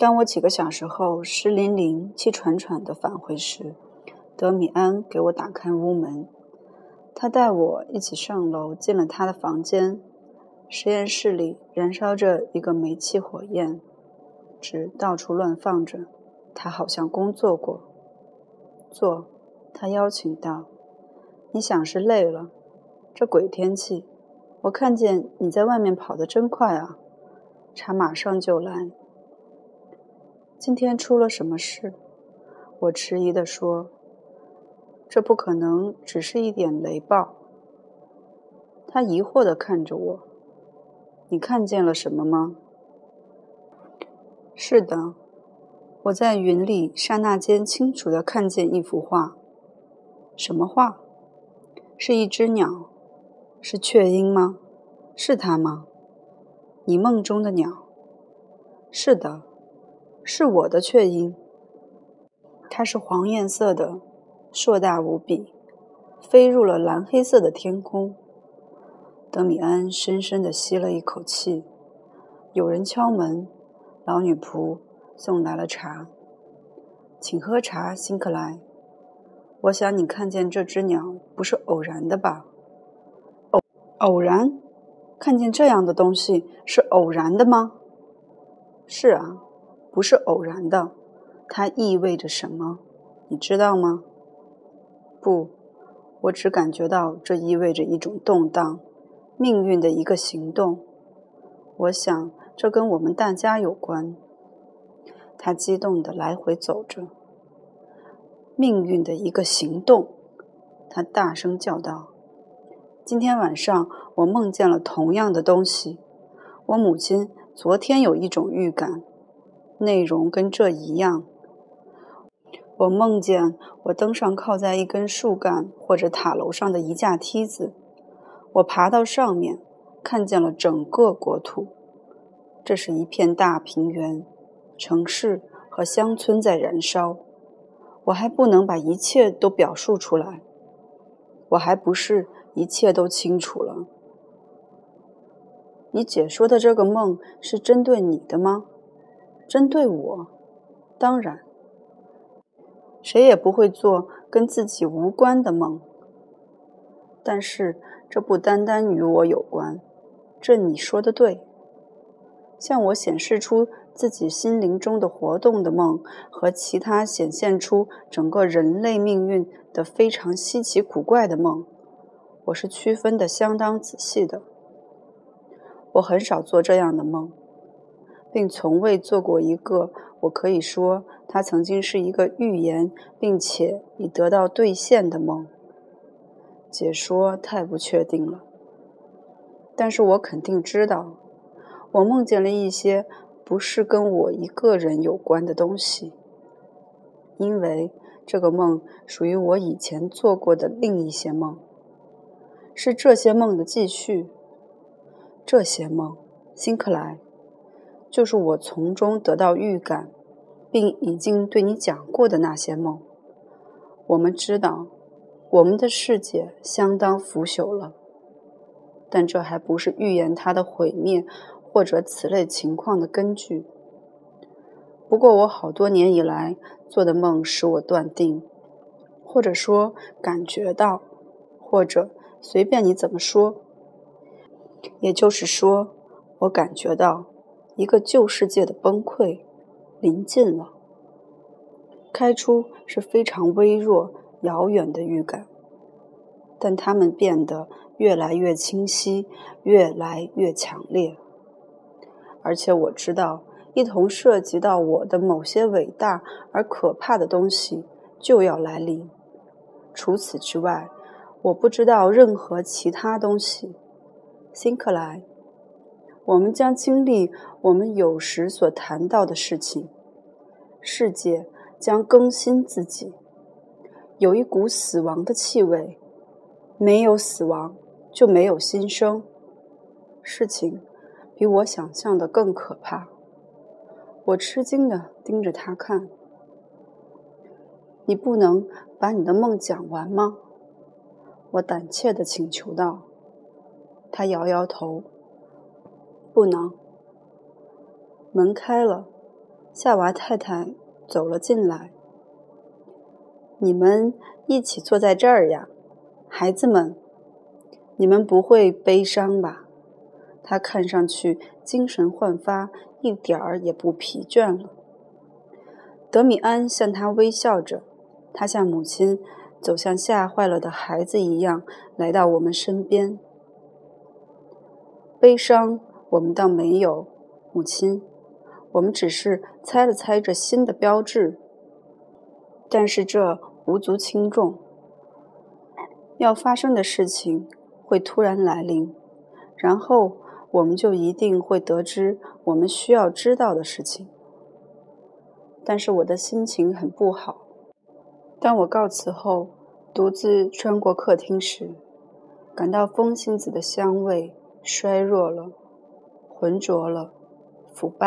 当我几个小时后湿淋淋、气喘喘地返回时，德米安给我打开屋门。他带我一起上楼，进了他的房间。实验室里燃烧着一个煤气火焰，纸到处乱放着。他好像工作过。坐，他邀请道：“你想是累了？这鬼天气，我看见你在外面跑得真快啊！茶马上就来。今天出了什么事？”我迟疑地说。这不可能，只是一点雷暴。他疑惑地看着我：“你看见了什么吗？”“是的，我在云里刹那间清楚地看见一幅画。什么画？是一只鸟？是雀鹰吗？是它吗？你梦中的鸟？是的，是我的雀鹰。它是黄颜色的。”硕大无比，飞入了蓝黑色的天空。德米安深深地吸了一口气。有人敲门，老女仆送来了茶。请喝茶，辛克莱。我想你看见这只鸟不是偶然的吧？偶偶然？看见这样的东西是偶然的吗？是啊，不是偶然的。它意味着什么？你知道吗？不，我只感觉到这意味着一种动荡，命运的一个行动。我想这跟我们大家有关。他激动地来回走着。命运的一个行动，他大声叫道：“今天晚上我梦见了同样的东西。我母亲昨天有一种预感，内容跟这一样。”我梦见我登上靠在一根树干或者塔楼上的一架梯子，我爬到上面，看见了整个国土。这是一片大平原，城市和乡村在燃烧。我还不能把一切都表述出来，我还不是一切都清楚了。你解说的这个梦是针对你的吗？针对我？当然。谁也不会做跟自己无关的梦，但是这不单单与我有关。这你说的对。向我显示出自己心灵中的活动的梦和其他显现出整个人类命运的非常稀奇古怪的梦，我是区分的相当仔细的。我很少做这样的梦，并从未做过一个。我可以说，它曾经是一个预言，并且已得到兑现的梦。解说太不确定了，但是我肯定知道，我梦见了一些不是跟我一个人有关的东西，因为这个梦属于我以前做过的另一些梦，是这些梦的继续。这些梦，辛克莱。就是我从中得到预感，并已经对你讲过的那些梦。我们知道，我们的世界相当腐朽了，但这还不是预言它的毁灭或者此类情况的根据。不过，我好多年以来做的梦使我断定，或者说感觉到，或者随便你怎么说，也就是说，我感觉到。一个旧世界的崩溃临近了，开出是非常微弱、遥远的预感，但它们变得越来越清晰，越来越强烈。而且我知道，一同涉及到我的某些伟大而可怕的东西就要来临。除此之外，我不知道任何其他东西。辛克莱。我们将经历我们有时所谈到的事情，世界将更新自己。有一股死亡的气味，没有死亡就没有新生。事情比我想象的更可怕。我吃惊地盯着他看。你不能把你的梦讲完吗？我胆怯地请求道。他摇摇头。不能。门开了，夏娃太太走了进来。你们一起坐在这儿呀，孩子们，你们不会悲伤吧？他看上去精神焕发，一点儿也不疲倦了。德米安向他微笑着，他像母亲走向吓坏了的孩子一样来到我们身边。悲伤，我们倒没有，母亲，我们只是猜了猜这新的标志，但是这。无足轻重，要发生的事情会突然来临，然后我们就一定会得知我们需要知道的事情。但是我的心情很不好。当我告辞后，独自穿过客厅时，感到风信子的香味衰弱了，浑浊了，腐败。